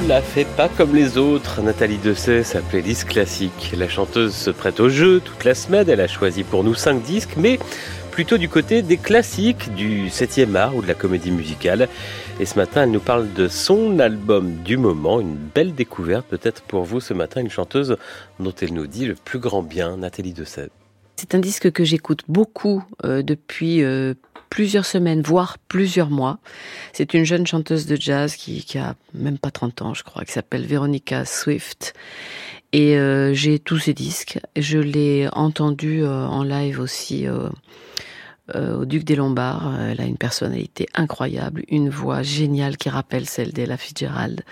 ne la fait pas comme les autres. Nathalie Dessay, sa playlist classique. La chanteuse se prête au jeu toute la semaine. Elle a choisi pour nous cinq disques, mais plutôt du côté des classiques, du 7e art ou de la comédie musicale. Et ce matin, elle nous parle de son album du moment, une belle découverte peut-être pour vous ce matin, une chanteuse dont elle nous dit le plus grand bien, Nathalie Dessay. C'est un disque que j'écoute beaucoup euh, depuis euh, plusieurs semaines, voire plusieurs mois. C'est une jeune chanteuse de jazz qui, a même pas 30 ans, je crois, qui s'appelle Veronica Swift. Et euh, j'ai tous ses disques. Je l'ai entendu en live aussi euh, au Duc des Lombards. Elle a une personnalité incroyable, une voix géniale qui rappelle celle d'Ella Fitzgerald.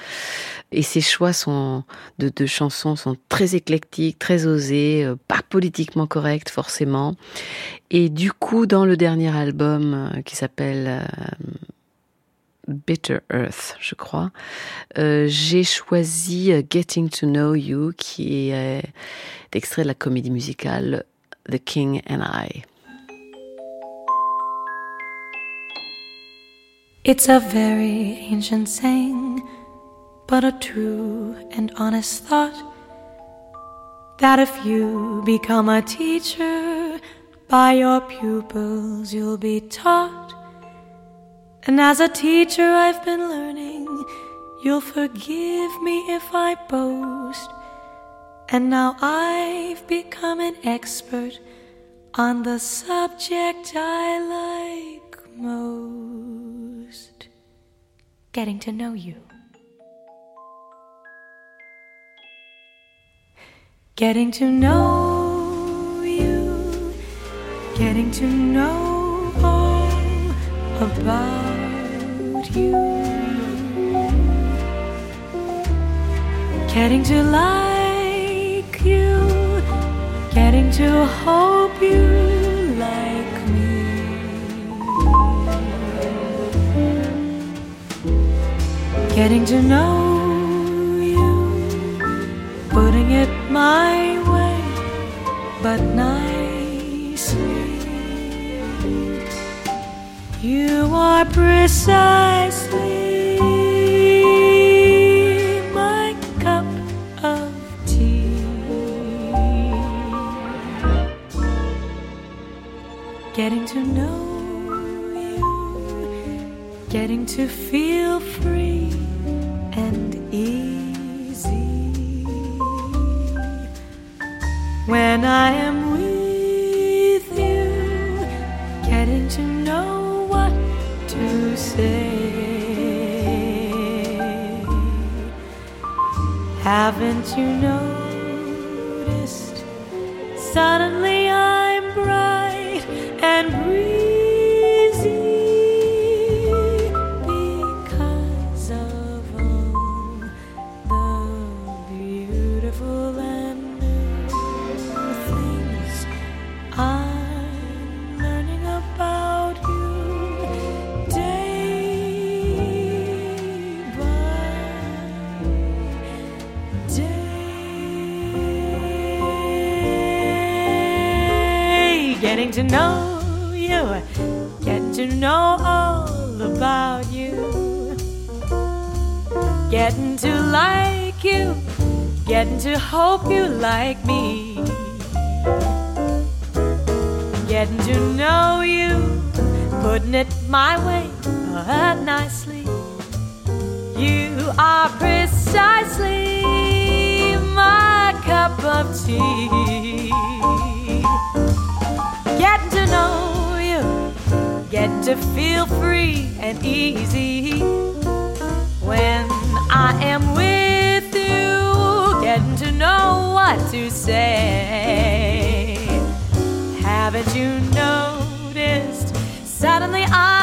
Et ses choix sont de, de chansons sont très éclectiques, très osés, euh, pas politiquement corrects forcément. Et du coup, dans le dernier album euh, qui s'appelle Bitter Earth, je crois. j'ai choisi Getting to Know You, qui est extrait de la comédie musicale The King and I. It's a very ancient saying, but a true and honest thought that if you become a teacher, by your pupils you'll be taught. And as a teacher, I've been learning, you'll forgive me if I boast. And now I've become an expert on the subject I like most getting to know you. Getting to know you, getting to know all about you. Getting to like you, getting to hope you getting to know you, putting it my way, but nicely. You are precisely my cup of tea. Getting to know you, getting to feel free when I am with you, getting to know what to say. Haven't you noticed? Suddenly getting to know you, getting to know all about you, getting to like you, getting to hope you like me, getting to know you, putting it my way nicely. You are precisely my cup of tea to feel free and easy when I am with you, getting to know what to say. Haven't you noticed? Suddenly I'm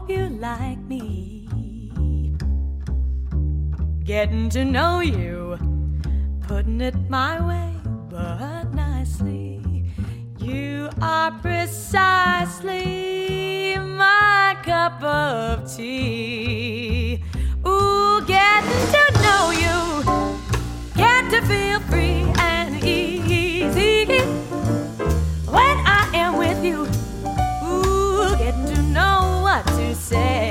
hope you like me. Getting to know you, putting it my way, but nicely. You are precisely my cup of tea. say.